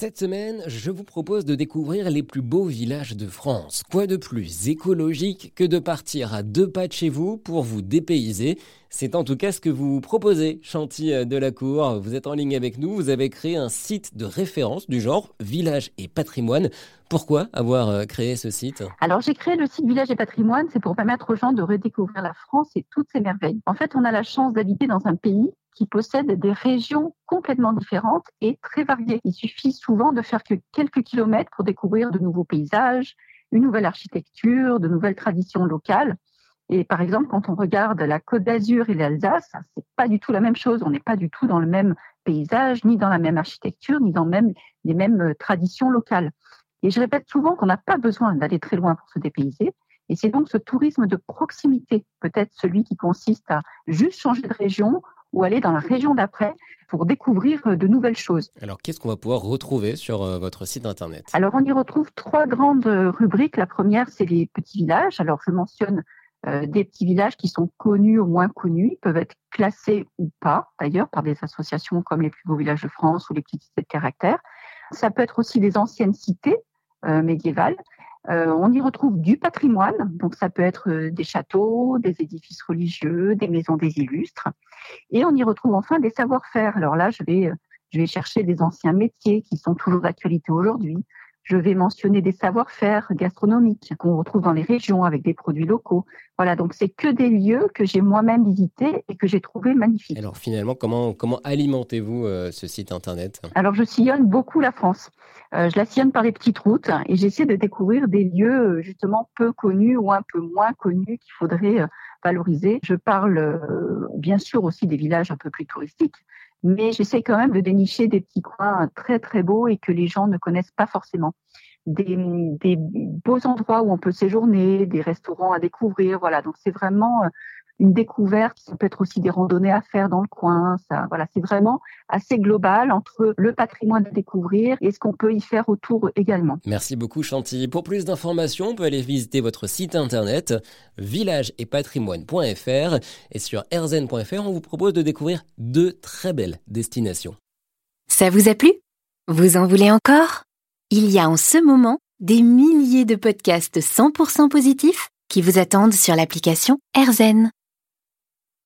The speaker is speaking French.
Cette semaine, je vous propose de découvrir les plus beaux villages de France. Quoi de plus écologique que de partir à deux pas de chez vous pour vous dépayser? C'est en tout cas ce que vous proposez, Chanty de la Cour. Vous êtes en ligne avec nous, vous avez créé un site de référence du genre Village et Patrimoine. Pourquoi avoir euh, créé ce site? Alors j'ai créé le site Village et Patrimoine, c'est pour permettre aux gens de redécouvrir la France et toutes ses merveilles. En fait, on a la chance d'habiter dans un pays qui possède des régions complètement différentes et très variées. Il suffit souvent de faire que quelques kilomètres pour découvrir de nouveaux paysages, une nouvelle architecture, de nouvelles traditions locales. Et par exemple, quand on regarde la Côte d'Azur et l'Alsace, c'est pas du tout la même chose. On n'est pas du tout dans le même paysage, ni dans la même architecture, ni dans même les mêmes euh, traditions locales. Et je répète souvent qu'on n'a pas besoin d'aller très loin pour se dépayser. Et c'est donc ce tourisme de proximité, peut-être celui qui consiste à juste changer de région ou aller dans la région d'après pour découvrir euh, de nouvelles choses. Alors, qu'est-ce qu'on va pouvoir retrouver sur euh, votre site internet? Alors, on y retrouve trois grandes euh, rubriques. La première, c'est les petits villages. Alors, je mentionne des petits villages qui sont connus ou moins connus. Ils peuvent être classés ou pas, d'ailleurs, par des associations comme les plus beaux villages de France ou les petites cités de caractère. Ça peut être aussi des anciennes cités médiévales. Euh, on y retrouve du patrimoine, donc ça peut être euh, des châteaux, des édifices religieux, des maisons des illustres, et on y retrouve enfin des savoir-faire. Alors là, je vais, euh, je vais chercher des anciens métiers qui sont toujours d'actualité aujourd'hui, je vais mentionner des savoir-faire gastronomiques qu'on retrouve dans les régions avec des produits locaux. Voilà, donc c'est que des lieux que j'ai moi-même visités et que j'ai trouvé magnifiques. Alors finalement, comment, comment alimentez-vous euh, ce site internet? Alors je sillonne beaucoup la France. Euh, je la sillonne par les petites routes et j'essaie de découvrir des lieux euh, justement peu connus ou un peu moins connus qu'il faudrait valoriser. Je parle bien sûr aussi des villages un peu plus touristiques, mais j'essaie quand même de dénicher des petits coins très très beaux et que les gens ne connaissent pas forcément. Des, des beaux endroits où on peut séjourner, des restaurants à découvrir, voilà. Donc c'est vraiment euh, une découverte. Ça peut être aussi des randonnées à faire dans le coin. Ça, voilà, c'est vraiment assez global entre le patrimoine à découvrir et ce qu'on peut y faire autour également. Merci beaucoup Chantilly. Pour plus d'informations, on peut aller visiter votre site internet villageetpatrimoine.fr et sur erzen.fr, on vous propose de découvrir deux très belles destinations. Ça vous a plu? Vous en voulez encore? Il y a en ce moment des milliers de podcasts 100% positifs qui vous attendent sur l'application AirZen.